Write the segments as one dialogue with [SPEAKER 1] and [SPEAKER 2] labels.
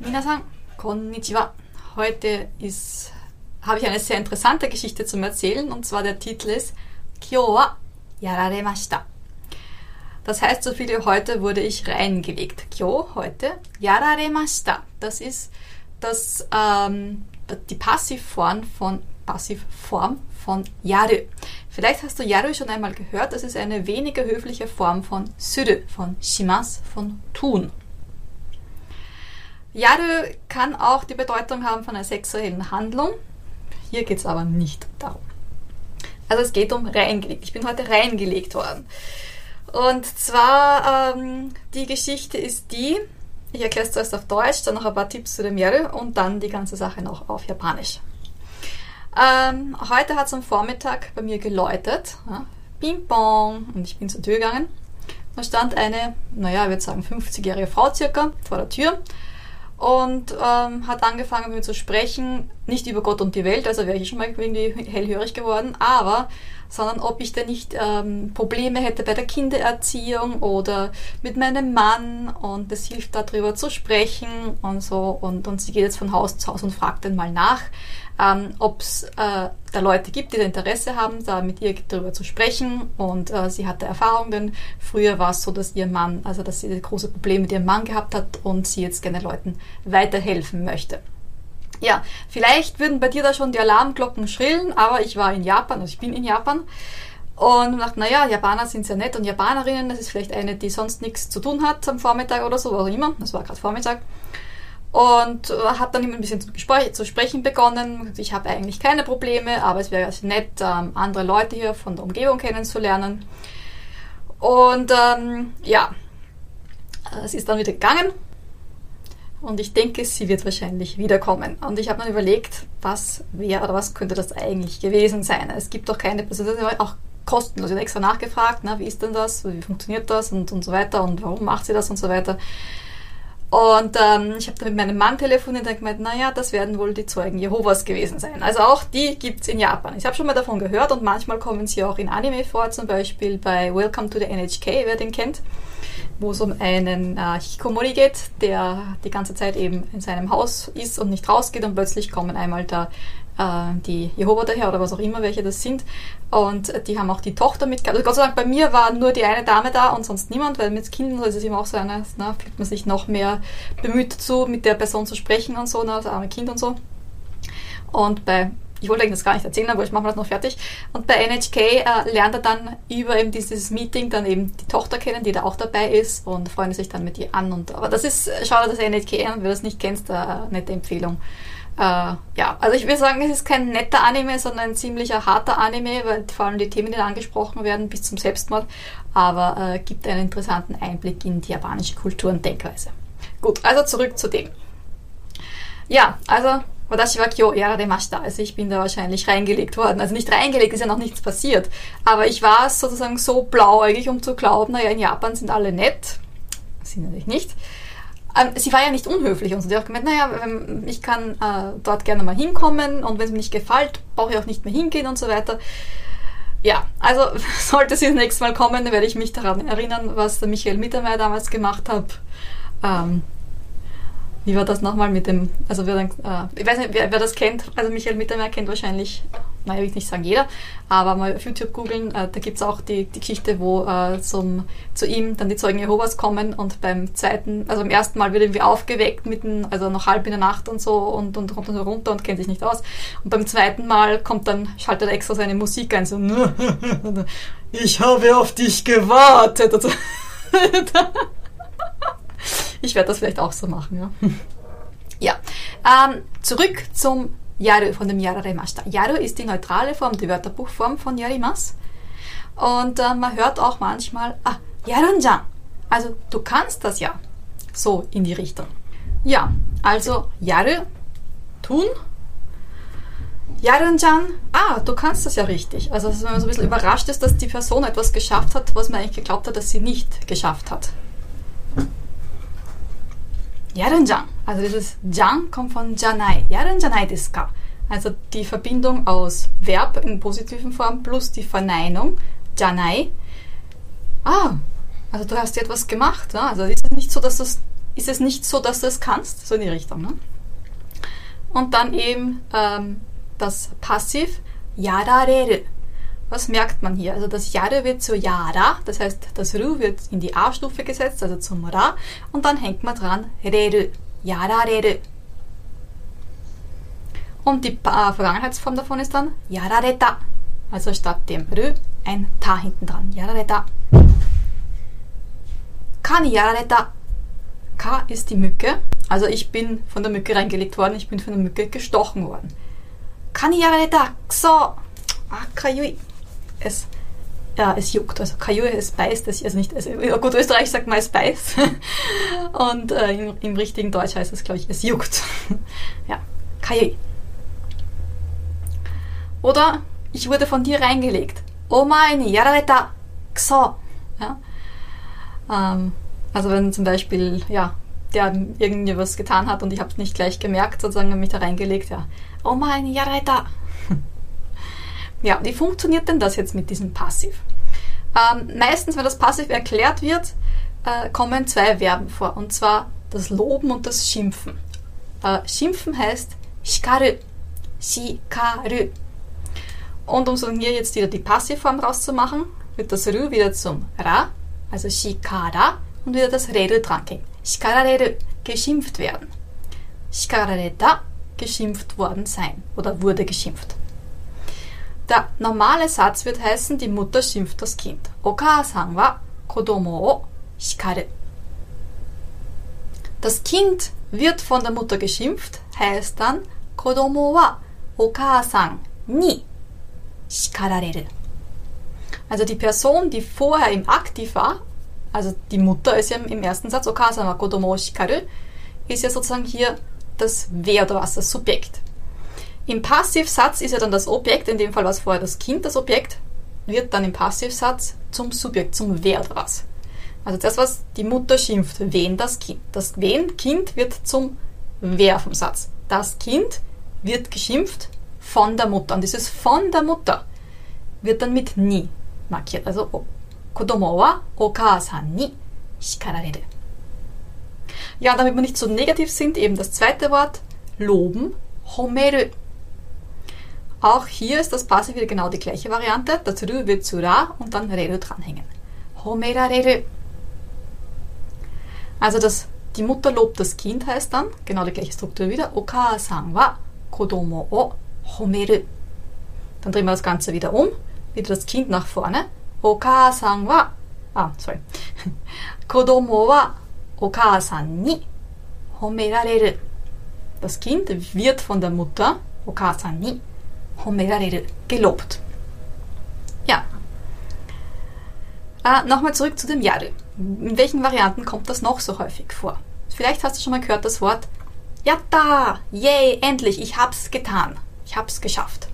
[SPEAKER 1] Minasan, konnichiwa. Heute ist, habe ich eine sehr interessante Geschichte zum Erzählen und zwar der Titel ist Kyo wa yararemashita. Das heißt so viel heute wurde ich reingelegt. Kyo, heute, yararemashita. Das ist das, ähm, die Passivform von, Passivform von yaru. Vielleicht hast du yaru schon einmal gehört. Das ist eine weniger höfliche Form von suru, von shimas, von tun. Yaru kann auch die Bedeutung haben von einer sexuellen Handlung. Hier geht es aber nicht darum. Also es geht um reingelegt. Ich bin heute reingelegt worden. Und zwar, ähm, die Geschichte ist die, ich erkläre es zuerst auf Deutsch, dann noch ein paar Tipps zu dem Yaru und dann die ganze Sache noch auf Japanisch. Ähm, heute hat es am Vormittag bei mir geläutet. Ja, Ping Pong. Und ich bin zur Tür gegangen. Da stand eine, naja, ich würde sagen 50-jährige Frau circa vor der Tür und ähm, hat angefangen mit mir zu sprechen, nicht über Gott und die Welt, also wäre ich schon mal irgendwie hellhörig geworden, aber sondern ob ich denn nicht ähm, Probleme hätte bei der Kindererziehung oder mit meinem Mann und es hilft darüber zu sprechen und so und, und sie geht jetzt von Haus zu Haus und fragt dann mal nach, ähm, ob es äh, da Leute gibt, die da Interesse haben, da mit ihr darüber zu sprechen. Und äh, sie hatte Erfahrung, denn früher war es so, dass ihr Mann, also dass sie große Probleme mit ihrem Mann gehabt hat und sie jetzt gerne Leuten weiterhelfen möchte. Ja, vielleicht würden bei dir da schon die Alarmglocken schrillen, aber ich war in Japan, also ich bin in Japan und dachte, naja, Japaner sind sehr nett und Japanerinnen, das ist vielleicht eine, die sonst nichts zu tun hat am Vormittag oder so, was auch immer, das war gerade Vormittag und äh, hat dann immer ein bisschen zu, zu sprechen begonnen. Ich habe eigentlich keine Probleme, aber es wäre nett, ähm, andere Leute hier von der Umgebung kennenzulernen. Und ähm, ja, es ist dann wieder gegangen. Und ich denke, sie wird wahrscheinlich wiederkommen. Und ich habe dann überlegt, was wäre oder was könnte das eigentlich gewesen sein. Es gibt doch keine Person, das ist auch kostenlos. Ich habe extra nachgefragt, na, wie ist denn das, wie funktioniert das und, und so weiter und warum macht sie das und so weiter. Und ähm, ich habe dann mit meinem Mann telefoniert und gemeint, naja, das werden wohl die Zeugen Jehovas gewesen sein. Also auch die gibt's in Japan. Ich habe schon mal davon gehört und manchmal kommen sie auch in Anime vor, zum Beispiel bei Welcome to the NHK, wer den kennt, wo es um einen äh, Hikomori geht, der die ganze Zeit eben in seinem Haus ist und nicht rausgeht und plötzlich kommen einmal da die Jehova daher oder was auch immer, welche das sind. Und die haben auch die Tochter mitgehabt. Also Gott sei Dank, bei mir war nur die eine Dame da und sonst niemand, weil mit Kindern ist es immer auch so eine, na, fühlt man sich noch mehr bemüht zu, mit der Person zu sprechen und so, na, das arme Kind und so. Und bei ich wollte eigentlich das gar nicht erzählen, aber ich mache das noch fertig. Und bei NHK äh, lernt er dann über eben dieses Meeting dann eben die Tochter kennen, die da auch dabei ist und freuen sich dann mit ihr an. Und, aber das ist, schau dir das NHK an, wer das nicht kennst, äh, eine nette Empfehlung. Äh, ja, also ich würde sagen, es ist kein netter Anime, sondern ein ziemlicher harter Anime, weil vor allem die Themen, die angesprochen werden, bis zum Selbstmord, aber äh, gibt einen interessanten Einblick in die japanische Kultur und Denkweise. Gut, also zurück zu dem. Ja, also Watashi wa kyo yarademashita. Also ich bin da wahrscheinlich reingelegt worden. Also nicht reingelegt, ist ja noch nichts passiert. Aber ich war sozusagen so blauäugig, um zu glauben, naja, in Japan sind alle nett. Sind natürlich nicht. Ähm, sie war ja nicht unhöflich und so. Die hat auch gemeint, naja, ich kann äh, dort gerne mal hinkommen und wenn es mir nicht gefällt, brauche ich auch nicht mehr hingehen und so weiter. Ja, also sollte sie das nächste Mal kommen, werde ich mich daran erinnern, was der Michael Mittermeier damals gemacht hat. Ähm, wie war das nochmal mit dem, also wer dann, äh, ich weiß nicht, wer, wer, das kennt, also Michael Mittermeier kennt wahrscheinlich, naja, will ich nicht sagen jeder, aber mal auf YouTube googeln, äh, da gibt's auch die, die Geschichte, wo äh, zum, zu ihm dann die Zeugen Jehovas kommen und beim zweiten, also beim ersten Mal wird irgendwie aufgeweckt, mitten, also noch halb in der Nacht und so und, und kommt dann so runter und kennt sich nicht aus. Und beim zweiten Mal kommt dann, schaltet er extra seine Musik ein, so, ich habe auf dich gewartet. Und so. Ich werde das vielleicht auch so machen, ja. ja. Ähm, zurück zum Yaru, von dem Yararemashita. Yaru ist die neutrale Form, die Wörterbuchform von Yarimas. Und äh, man hört auch manchmal, ah, Yarunjan. Also, du kannst das ja. So in die Richtung. Ja, also Yaru, tun. Yarunjan, ah, du kannst das ja richtig. Also, wenn man so ein bisschen überrascht ist, dass die Person etwas geschafft hat, was man eigentlich geglaubt hat, dass sie nicht geschafft hat. Yarenjan. Also dieses Jan kommt von Janai. Yarenjanai desu? Also die Verbindung aus Verb in positiven Form plus die Verneinung Janai. Ah, Also du hast etwas gemacht. Ja? Also ist es nicht so, dass du es, ist es nicht so, dass du es kannst, so in die Richtung. Ne? Und dann eben ähm, das Passiv yarareru. Was merkt man hier? Also das Yare wird zu Yara, das heißt das Ru wird in die A-Stufe gesetzt, also zum Ra, und dann hängt man dran Reru, Yarareru. Und die äh, Vergangenheitsform davon ist dann Yarareta, also statt dem Rü ein Ta hinten dran. Yarareta. Kani Yarareta. Ka ist die Mücke. Also ich bin von der Mücke reingelegt worden, ich bin von der Mücke gestochen worden. Kani Yarareta. Kso. Ah, kayui. Es, ja, es juckt. Also kayui, es beißt. Es, also nicht, also, gut, Österreich sagt mal es beißt. Und äh, im, im richtigen Deutsch heißt es, glaube ich, es juckt. ja, kayui. Oder ich wurde von dir reingelegt. Omae ni yarareta kso. Ja? Ähm, also wenn zum Beispiel, ja, der irgendwie was getan hat und ich habe es nicht gleich gemerkt, sozusagen mich da reingelegt, ja. Omae ni yarareta. Ja, wie funktioniert denn das jetzt mit diesem Passiv? Ähm, meistens, wenn das Passiv erklärt wird, äh, kommen zwei Verben vor. Und zwar das Loben und das Schimpfen. Äh, Schimpfen heißt shikaru. Shikaru. Und um so hier jetzt wieder die Passivform rauszumachen, wird das Rü wieder zum Ra, also Shikara, und wieder das Reru dranhängen. Shikarareru, geschimpft werden. Shikarareta, geschimpft worden sein oder wurde geschimpft. Der normale Satz wird heißen, die Mutter schimpft das Kind. Oka-san kodomo o shikaru. Das Kind wird von der Mutter geschimpft, heißt dann kodomo wa oka-san ni shikarareru. Also die Person, die vorher im Aktiv war, also die Mutter ist ja im ersten Satz, Okasan kodomo shikaru, ist ja sozusagen hier das Wer oder was, das Subjekt. Im Passivsatz ist ja dann das Objekt, in dem Fall war es vorher das Kind, das Objekt, wird dann im Passivsatz zum Subjekt, zum Wer was. Also das, was die Mutter schimpft, wen das Kind. Das wen Kind wird zum Wer vom Satz. Das Kind wird geschimpft von der Mutter. Und dieses von der Mutter wird dann mit ni markiert. Also kodomo wa okasan ni shikarareru. Ja, damit wir nicht so negativ sind, eben das zweite Wort, loben, homeru. Auch hier ist das Passiv wieder genau die gleiche Variante. Rü wird zu Ra und dann Reru dranhängen. Homerareru. Also das, die Mutter lobt das Kind heißt dann, genau die gleiche Struktur wieder, Okasan wa kodomo o homeru. Dann drehen wir das Ganze wieder um, wieder das Kind nach vorne. Okasan wa, ah, sorry. Kodomo wa okasan ni homerareru. Das Kind wird von der Mutter, okasan ni homerareru, gelobt. Ja. Äh, Nochmal zurück zu dem Yaru. In welchen Varianten kommt das noch so häufig vor? Vielleicht hast du schon mal gehört das Wort Yatta! Yay! Endlich! Ich hab's getan! Ich hab's geschafft.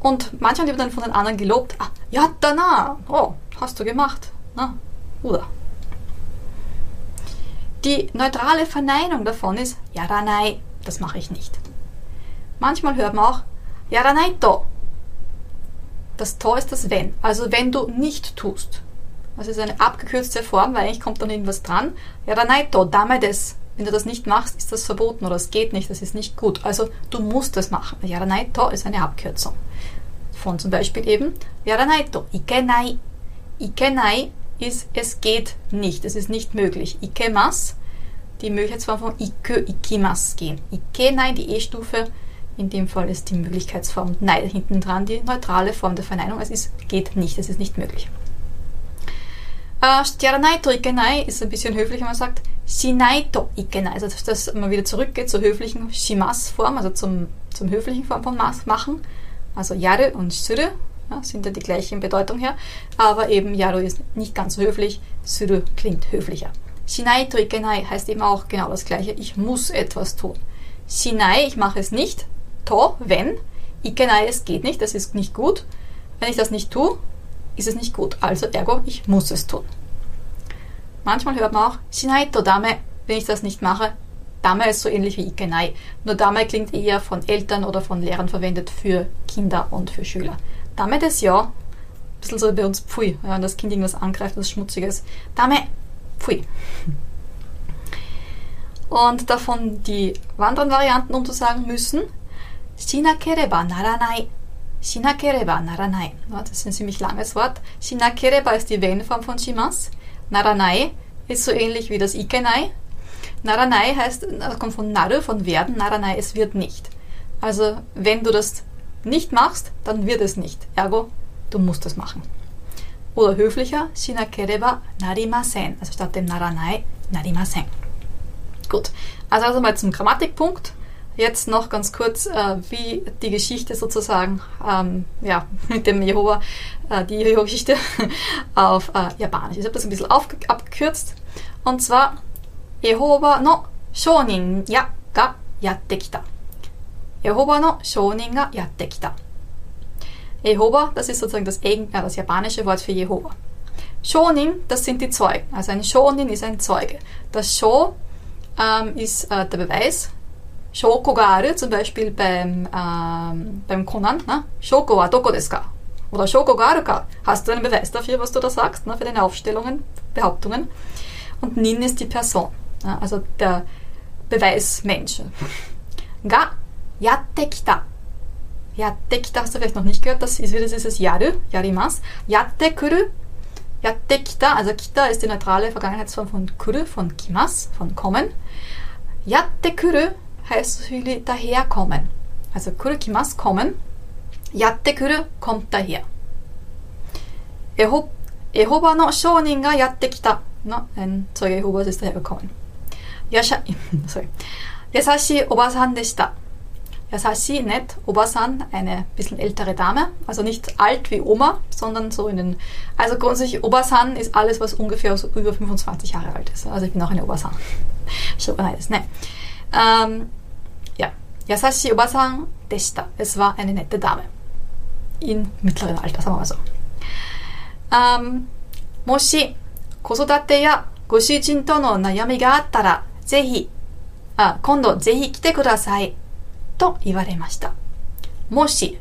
[SPEAKER 1] Und manchmal wird dann von den anderen gelobt, ah, ja, na, oh, hast du gemacht, na, oder? Die neutrale Verneinung davon ist, yaranai, das mache ich nicht. Manchmal hört man auch, yaranai to. Das to ist das wenn, also wenn du nicht tust. Das ist eine abgekürzte Form, weil eigentlich kommt dann irgendwas dran. Yaranai to, dame des. Wenn du das nicht machst, ist das verboten oder es geht nicht, das ist nicht gut. Also du musst es machen. Yaranai to ist eine Abkürzung. Von zum Beispiel eben Yaranai to ikenai. Ikenai ist es geht nicht, es ist nicht möglich. Ikemas, die Möglichkeitsform von ikö, ikimas gehen. Ikenai, die E-Stufe, in dem Fall ist die Möglichkeitsform Nei hinten dran, die neutrale Form der Verneinung. Es ist, geht nicht, es ist nicht möglich. Äh, Yaranai to ikenai ist ein bisschen höflicher, man sagt Shinai to ikenai. Also dass man wieder zurückgeht zur höflichen Shimas-Form, also zum, zum höflichen Form von machen. Also Yare und Suru ja, sind ja die gleichen Bedeutung her, aber eben Yaru ist nicht ganz so höflich, Suru klingt höflicher. Shinai to ikenai heißt eben auch genau das gleiche, ich muss etwas tun. Shinai, ich mache es nicht, to, wenn, ikenai, es geht nicht, das ist nicht gut. Wenn ich das nicht tue, ist es nicht gut, also ergo, ich muss es tun. Manchmal hört man auch Shinai to dame, wenn ich das nicht mache. Dame ist so ähnlich wie Ikenai. Nur Dame klingt eher von Eltern oder von Lehrern verwendet für Kinder und für Schüler. Dame des ja, bisschen so bei uns Pfui, wenn das Kind irgendwas angreift, was Schmutziges. Dame, Pfui. Und davon die anderen Varianten, um zu sagen müssen, das ist ein ziemlich langes Wort. Shinakereba ist die Wellenform von shimas. Naranai ist so ähnlich wie das Ikenai. Naranai heißt, kommt von naru, von werden. Naranai, es wird nicht. Also, wenn du das nicht machst, dann wird es nicht. Ergo, du musst es machen. Oder höflicher, shinakereba narimasen. Also statt dem naranai, narimasen. Gut, also, also mal zum Grammatikpunkt. Jetzt noch ganz kurz, äh, wie die Geschichte sozusagen, ähm, ja, mit dem Jehova, äh, die Jehova-Geschichte auf äh, Japanisch. Ich habe das ein bisschen abgekürzt. Und zwar, Jehova no Shonin ya ga yatte kita. Jehova no Shonin ga yatte kita. Jehova, das ist sozusagen das, äh, das japanische Wort für Jehova. Shonin, das sind die Zeugen. Also ein Shonin ist ein Zeuge. Das Sho ähm, ist äh, der Beweis. Shoko ga aru, zum Beispiel beim, ähm, beim Conan. Ne? Shoko wa doko desu ka? Oder Shoko ga aru ka? Hast du einen Beweis dafür, was du da sagst, ne? für deine Aufstellungen, Behauptungen? Und Nin ist die Person, ne? also der Beweismensch. Ga yatte kita. Yatte kita hast du vielleicht noch nicht gehört, das ist wieder dieses yaru, yarimas. Yatte kuru Yatte kita, also kita ist die neutrale Vergangenheitsform von kuru, von kimas, von kommen. Yatte kuru heißt so viel daherkommen. Also kuru kimas, kommen. Yatte kuru kommt daher. Eho, Ehova no Shonin ga yatte kita. Ein Zeuge Jehovas ist dahergekommen. Yasha, sorry. Yasashi Obasan deshita. Yasashi, nett, Obasan, eine bisschen ältere Dame. Also nicht alt wie Oma, sondern so in den... Also grundsätzlich, Obasan ist alles, was ungefähr so über 25 Jahre alt ist. Also ich bin auch eine Obasan. Shogunaides, ne. Ähm. Yasashi Obasan deshita. Es war eine nette Dame. In mittleren Alter, sagen wir mal so. Ähm, もし、子育てやご主人との悩みがあったら、ぜひ、あ、今度ぜひ来てください。と言われました。もし、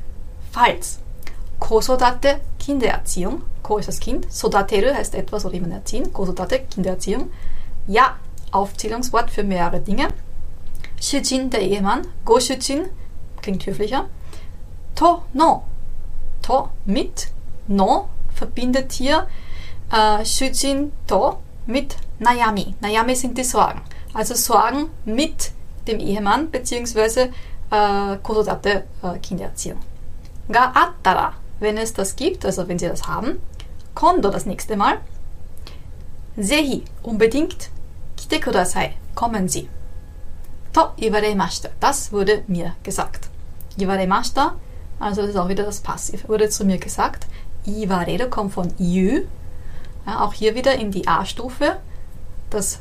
[SPEAKER 1] falls, 子育て、Kindererziehung, Ko ist das Kind, sodateru heißt etwas oder jemand erziehen, Kosodate, Kindererziehung. Ja, Aufzählungswort für mehrere Dinge. Shujin, der Ehemann, Go Shujin, klingt höflicher. To, no, to, mit, no, verbindet hier äh, Shujin, to, mit Nayami. Nayami sind die Sorgen. Also Sorgen mit dem Ehemann, beziehungsweise äh, äh, Kindererziehung. Ga attara, wenn es das gibt, also wenn Sie das haben. Kondo das nächste Mal. Zehi, unbedingt. Kite kudasai, kommen Sie. To iwaremashita, das wurde mir gesagt. Iwaremashita, also das ist auch wieder das Passiv, wurde zu mir gesagt. Iwaredo kommt von iu, ja, auch hier wieder in die A-Stufe. Das,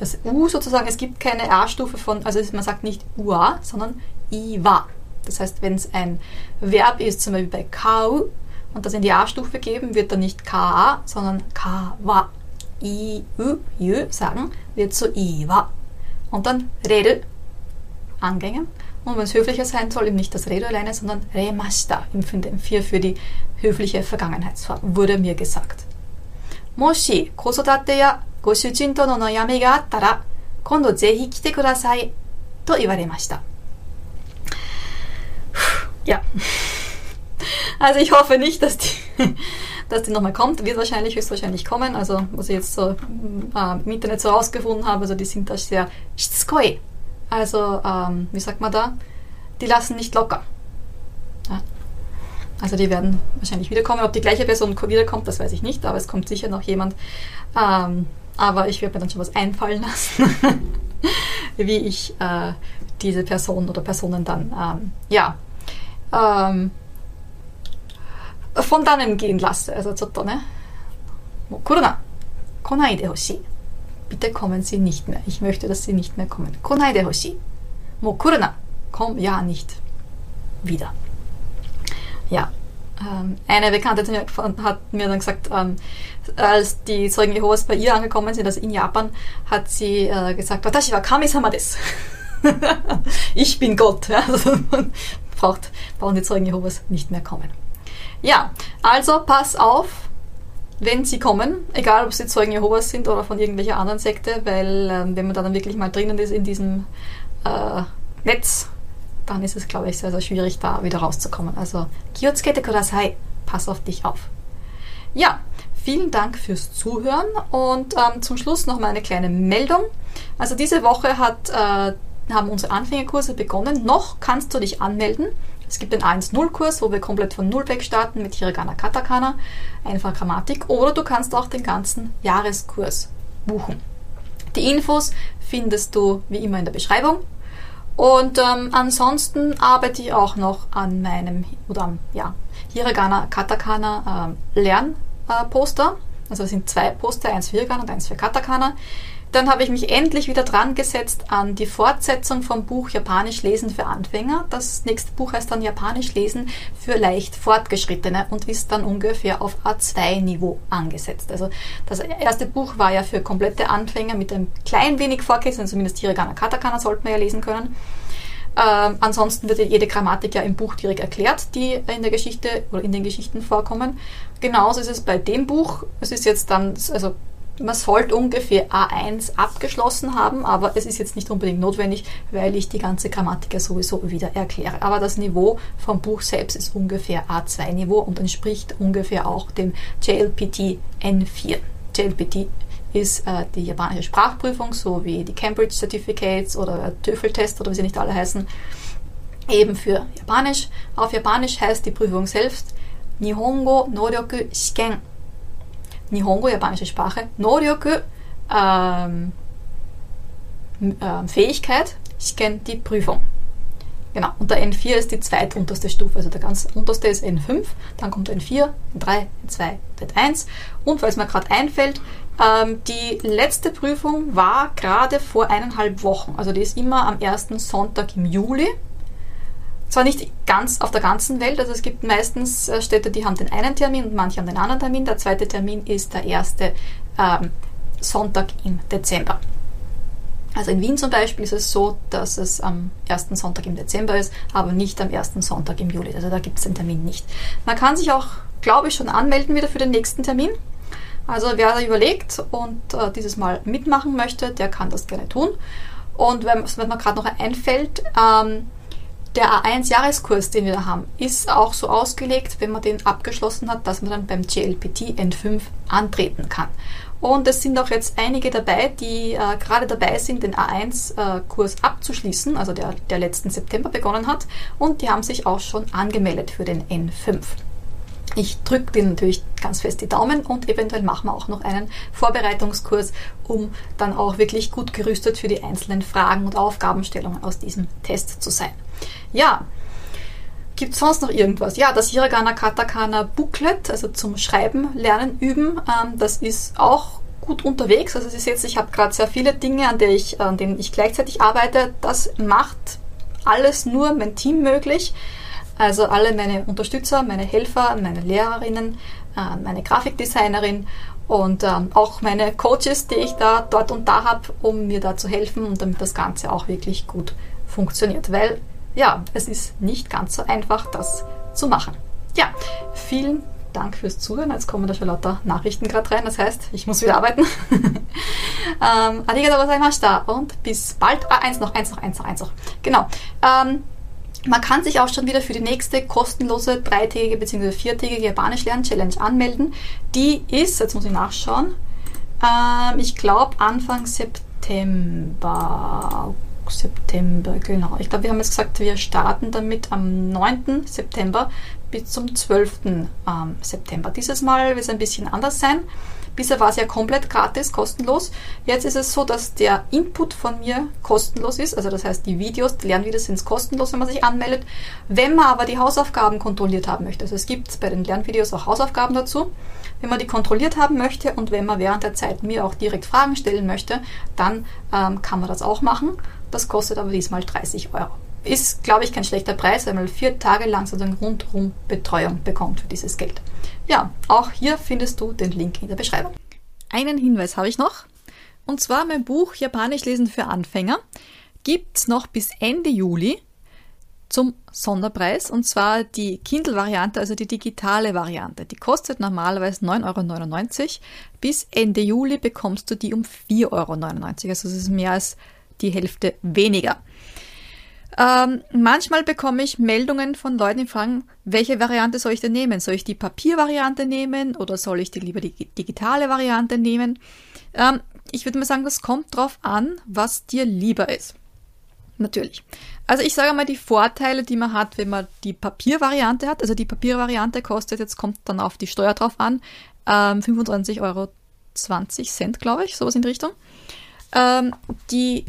[SPEAKER 1] das U sozusagen, es gibt keine A-Stufe von, also man sagt nicht UA, sondern IWA. Das heißt, wenn es ein Verb ist, zum Beispiel bei KAU, und das in die A-Stufe geben, wird dann nicht KA, sondern KWA. I, U, Ü sagen, wird zu IWA. Und dann Rede Angängen. Und wenn es höflicher sein soll, eben nicht das Redo alleine, sondern Remashita im 4 für die höfliche Vergangenheitsform, wurde mir gesagt. Moshi, Kosodate ya Goshujin to no noyami ga attara, kondo zehi kite kudasai, to iwaremashita. Ja. Also ich hoffe nicht, dass die, dass die nochmal kommt. Wird wahrscheinlich, höchstwahrscheinlich kommen. Also was ich jetzt so äh, im Internet so rausgefunden habe, also die sind da sehr schizkoi Also, ähm, wie sagt man da? Die lassen nicht locker. Ja. Also die werden wahrscheinlich wiederkommen. Ob die gleiche Person wiederkommt, das weiß ich nicht, aber es kommt sicher noch jemand. Ähm, aber ich werde mir dann schon was einfallen lassen, wie ich äh, diese Person oder Personen dann, ähm, ja, ähm, von dannen gehen lasse. Also ちょっとね、もう来るな。来ないでほしい。 Bitte kommen Sie nicht mehr. Ich möchte, dass Sie nicht mehr kommen. Konai de hoshi. Mo. Komm ja nicht. Wieder. Ja. Ähm, eine Bekannte hat mir dann gesagt, ähm, als die Zeugen Jehovas bei ihr angekommen sind, also in Japan, hat sie äh, gesagt, Watashi wa Kami-sama des. ich bin Gott. Also man braucht, brauchen die Zeugen Jehovas nicht mehr kommen. Ja, also pass auf, wenn sie kommen, egal ob sie Zeugen Jehovas sind oder von irgendwelcher anderen Sekte, weil ähm, wenn man da dann wirklich mal drinnen ist in diesem äh, Netz, dann ist es, glaube ich, sehr, sehr schwierig, da wieder rauszukommen. Also, Kiyotsuke kudasai, pass auf dich auf. Ja, vielen Dank fürs Zuhören und ähm, zum Schluss noch mal eine kleine Meldung. Also diese Woche hat, äh, haben unsere Anfängerkurse begonnen. Noch kannst du dich anmelden. Es gibt den A1-0-Kurs, wo wir komplett von Null weg starten mit Hiragana Katakana, einfach Grammatik. Oder du kannst auch den ganzen Jahreskurs buchen. Die Infos findest du wie immer in der Beschreibung. Und ähm, ansonsten arbeite ich auch noch an meinem oder ja, Hiragana Katakana äh, Lernposter. Äh, also es sind zwei Poster, eins für Hiragana und eins für Katakana. Dann habe ich mich endlich wieder dran gesetzt an die Fortsetzung vom Buch Japanisch lesen für Anfänger. Das nächste Buch heißt dann Japanisch lesen für leicht Fortgeschrittene und ist dann ungefähr auf A2-Niveau angesetzt. Also das erste Buch war ja für komplette Anfänger mit ein klein wenig Vorkenntnissen, zumindest Hiragana Katakana sollten wir ja lesen können. Ähm, ansonsten wird jede Grammatik ja im Buch direkt erklärt, die in der Geschichte oder in den Geschichten vorkommen. Genauso ist es bei dem Buch. Es ist jetzt dann, also man sollte ungefähr A1 abgeschlossen haben, aber es ist jetzt nicht unbedingt notwendig, weil ich die ganze Grammatik ja sowieso wieder erkläre. Aber das Niveau vom Buch selbst ist ungefähr A2-Niveau und entspricht ungefähr auch dem JLPT N4. JLPT ist äh, die japanische Sprachprüfung, so wie die Cambridge Certificates oder TOEFL-Test oder wie sie nicht alle heißen, eben für Japanisch. Auf Japanisch heißt die Prüfung selbst Nihongo Noryoku Shiken Nihongo, japanische Sprache, Noryoku, ähm, äh, Fähigkeit, ich kenne die Prüfung. Genau, und der N4 ist die zweitunterste Stufe. Also der ganz unterste ist N5, dann kommt N4, N3, N2, N1. Und es mir gerade einfällt, ähm, die letzte Prüfung war gerade vor eineinhalb Wochen. Also die ist immer am ersten Sonntag im Juli. Zwar nicht ganz auf der ganzen Welt, also es gibt meistens äh, Städte, die haben den einen Termin und manche haben den anderen Termin. Der zweite Termin ist der erste ähm, Sonntag im Dezember. Also in Wien zum Beispiel ist es so, dass es am ersten Sonntag im Dezember ist, aber nicht am ersten Sonntag im Juli. Also da gibt es den Termin nicht. Man kann sich auch, glaube ich, schon anmelden wieder für den nächsten Termin. Also wer da überlegt und äh, dieses Mal mitmachen möchte, der kann das gerne tun. Und wenn, wenn man gerade noch einfällt, ähm, der A1-Jahreskurs, den wir da haben, ist auch so ausgelegt, wenn man den abgeschlossen hat, dass man dann beim GLPT N5 antreten kann. Und es sind auch jetzt einige dabei, die äh, gerade dabei sind, den A1-Kurs äh, abzuschließen, also der, der letzten September begonnen hat. Und die haben sich auch schon angemeldet für den N5. Ich drücke dir natürlich ganz fest die Daumen und eventuell machen wir auch noch einen Vorbereitungskurs, um dann auch wirklich gut gerüstet für die einzelnen Fragen und Aufgabenstellungen aus diesem Test zu sein. Ja, Gibt es sonst noch irgendwas? Ja, das Hiragana Katakana Booklet, also zum Schreiben, Lernen, Üben, ähm, das ist auch gut unterwegs. Also Sie sehen ich habe gerade sehr viele Dinge, an, ich, an denen ich gleichzeitig arbeite. Das macht alles nur mein Team möglich. Also alle meine Unterstützer, meine Helfer, meine Lehrerinnen, äh, meine Grafikdesignerin und ähm, auch meine Coaches, die ich da dort und da habe, um mir da zu helfen und damit das Ganze auch wirklich gut funktioniert. Weil ja, es ist nicht ganz so einfach, das zu machen. Ja, vielen Dank fürs Zuhören. Jetzt kommen da schon lauter Nachrichten gerade rein. Das heißt, ich muss wieder arbeiten. ähm, arigatou gozaimashita und bis bald. Ah, eins noch, eins noch, eins noch, eins noch. Genau. Ähm, man kann sich auch schon wieder für die nächste kostenlose dreitägige bzw. viertägige Japanisch Lernen Challenge anmelden. Die ist, jetzt muss ich nachschauen, ähm, ich glaube Anfang September. September, genau. Ich glaube, wir haben jetzt gesagt, wir starten damit am 9. September bis zum 12. Ähm, September. Dieses Mal wird es ein bisschen anders sein. Bisher war es ja komplett gratis, kostenlos. Jetzt ist es so, dass der Input von mir kostenlos ist. Also das heißt, die Videos, die Lernvideos sind kostenlos, wenn man sich anmeldet. Wenn man aber die Hausaufgaben kontrolliert haben möchte, also es gibt bei den Lernvideos auch Hausaufgaben dazu, wenn man die kontrolliert haben möchte und wenn man während der Zeit mir auch direkt Fragen stellen möchte, dann ähm, kann man das auch machen. Das kostet aber diesmal 30 Euro. Ist, glaube ich, kein schlechter Preis, weil man vier Tage lang sozusagen rundherum Betreuung bekommt für dieses Geld. Ja, auch hier findest du den Link in der Beschreibung. Einen Hinweis habe ich noch. Und zwar mein Buch Japanisch lesen für Anfänger gibt es noch bis Ende Juli. zum Sonderpreis und zwar die Kindle-Variante, also die digitale Variante. Die kostet normalerweise 9,99 Euro. Bis Ende Juli bekommst du die um 4,99 Euro. Also das ist mehr als die Hälfte weniger. Ähm, manchmal bekomme ich Meldungen von Leuten, die fragen, welche Variante soll ich denn nehmen? Soll ich die Papiervariante nehmen oder soll ich die lieber die digitale Variante nehmen? Ähm, ich würde mal sagen, das kommt drauf an, was dir lieber ist. Natürlich. Also ich sage mal die Vorteile, die man hat, wenn man die Papiervariante hat. Also die Papiervariante kostet, jetzt kommt dann auf die Steuer drauf an, ähm, 25,20 Euro, glaube ich, sowas in die Richtung. Ähm, die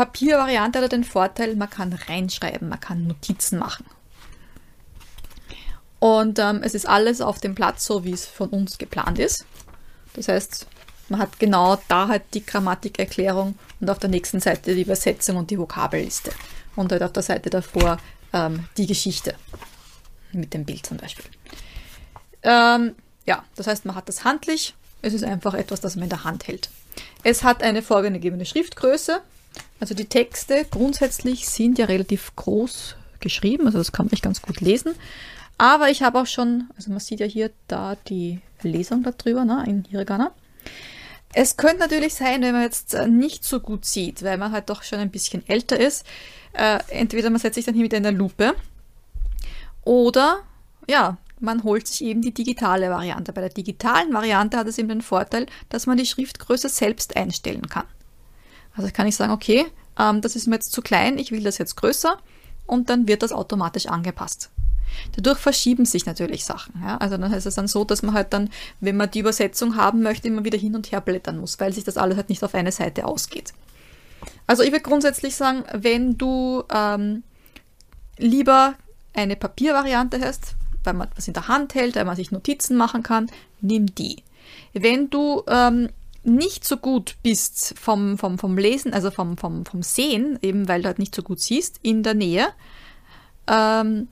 [SPEAKER 1] Papiervariante hat den Vorteil, man kann reinschreiben, man kann Notizen machen. Und ähm, es ist alles auf dem Platz, so wie es von uns geplant ist. Das heißt, man hat genau da halt die Grammatikerklärung und auf der nächsten Seite die Übersetzung und die Vokabelliste. Und halt auf der Seite davor ähm, die Geschichte. Mit dem Bild zum Beispiel. Ähm, ja, das heißt, man hat das handlich. Es ist einfach etwas, das man in der Hand hält. Es hat eine vorgegebene Schriftgröße. Also die Texte grundsätzlich sind ja relativ groß geschrieben, also das kann man nicht ganz gut lesen. Aber ich habe auch schon, also man sieht ja hier da die Lesung darüber, ne, in Hiragana. Es könnte natürlich sein, wenn man jetzt äh, nicht so gut sieht, weil man halt doch schon ein bisschen älter ist. Äh, entweder man setzt sich dann hier mit einer Lupe oder ja, man holt sich eben die digitale Variante. Bei der digitalen Variante hat es eben den Vorteil, dass man die Schriftgröße selbst einstellen kann. Also kann ich sagen, okay, ähm, das ist mir jetzt zu klein, ich will das jetzt größer und dann wird das automatisch angepasst. Dadurch verschieben sich natürlich Sachen. Ja? Also dann ist es dann so, dass man halt dann, wenn man die Übersetzung haben möchte, immer wieder hin und her blättern muss, weil sich das alles halt nicht auf eine Seite ausgeht. Also ich würde grundsätzlich sagen, wenn du ähm, lieber eine Papiervariante hast, weil man was in der Hand hält, weil man sich Notizen machen kann, nimm die. Wenn du ähm, nicht so gut bist vom, vom, vom Lesen, also vom, vom, vom Sehen, eben weil du halt nicht so gut siehst, in der Nähe, ähm,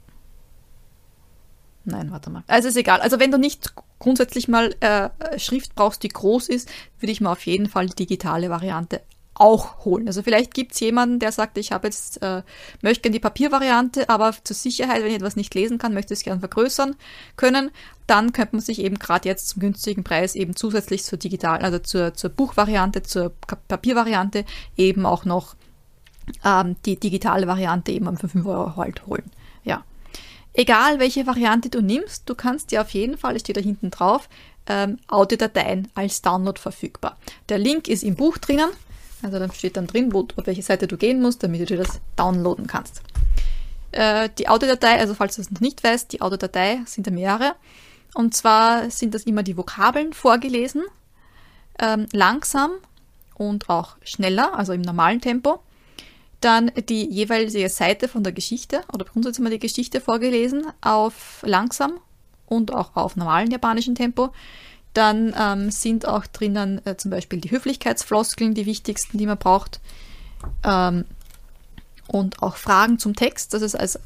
[SPEAKER 1] Nein, warte mal. Also ist egal. Also wenn du nicht grundsätzlich mal äh, Schrift brauchst, die groß ist, würde ich mal auf jeden Fall die digitale Variante auch holen. Also vielleicht gibt es jemanden, der sagt, ich habe jetzt, äh, möchte gerne die Papiervariante, aber zur Sicherheit, wenn ich etwas nicht lesen kann, möchte ich es gerne vergrößern können, dann könnte man sich eben gerade jetzt zum günstigen Preis eben zusätzlich zur digitalen, also zur, zur Buchvariante, zur Papiervariante eben auch noch ähm, die digitale Variante eben für 5 Euro halt holen. Ja. Egal welche Variante du nimmst, du kannst dir auf jeden Fall, es steht da hinten drauf, ähm, Audiodateien als Download verfügbar. Der Link ist im Buch drinnen, also da steht dann drin, wo, auf welche Seite du gehen musst, damit du dir das downloaden kannst. Äh, die Audiodatei, also falls du es noch nicht weißt, die Audiodatei sind da mehrere. Und zwar sind das immer die Vokabeln vorgelesen, ähm, langsam und auch schneller, also im normalen Tempo. Dann die jeweilige Seite von der Geschichte oder grundsätzlich mal die Geschichte vorgelesen auf langsam und auch auf normalen japanischen Tempo. Dann ähm, sind auch drinnen äh, zum Beispiel die Höflichkeitsfloskeln, die wichtigsten, die man braucht. Ähm, und auch Fragen zum Text. Das ist als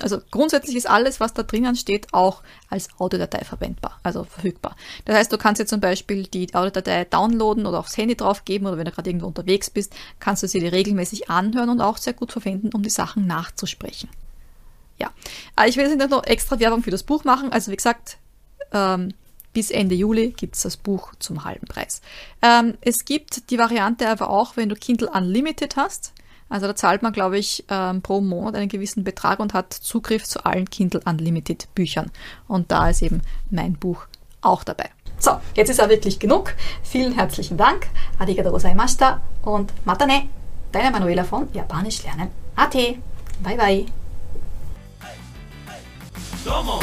[SPEAKER 1] also grundsätzlich ist alles, was da drinnen steht, auch als Audiodatei verwendbar, also verfügbar. Das heißt, du kannst jetzt zum Beispiel die Audiodatei downloaden oder aufs Handy draufgeben oder wenn du gerade irgendwo unterwegs bist, kannst du sie dir regelmäßig anhören und auch sehr gut verwenden, um die Sachen nachzusprechen. Ja, ich will jetzt nicht noch extra Werbung für das Buch machen. Also wie gesagt, ähm, bis Ende Juli gibt es das Buch zum halben Preis. Ähm, es gibt die Variante aber auch, wenn du Kindle Unlimited hast. Also da zahlt man, glaube ich, ähm, pro Monat einen gewissen Betrag und hat Zugriff zu allen Kindle Unlimited Büchern. Und da ist eben mein Buch auch dabei. So, jetzt ist auch wirklich genug. Vielen herzlichen Dank. Arigatou gozaimashita und matane. Deine Manuela von Japanisch lernen. AT. Bye bye. どうも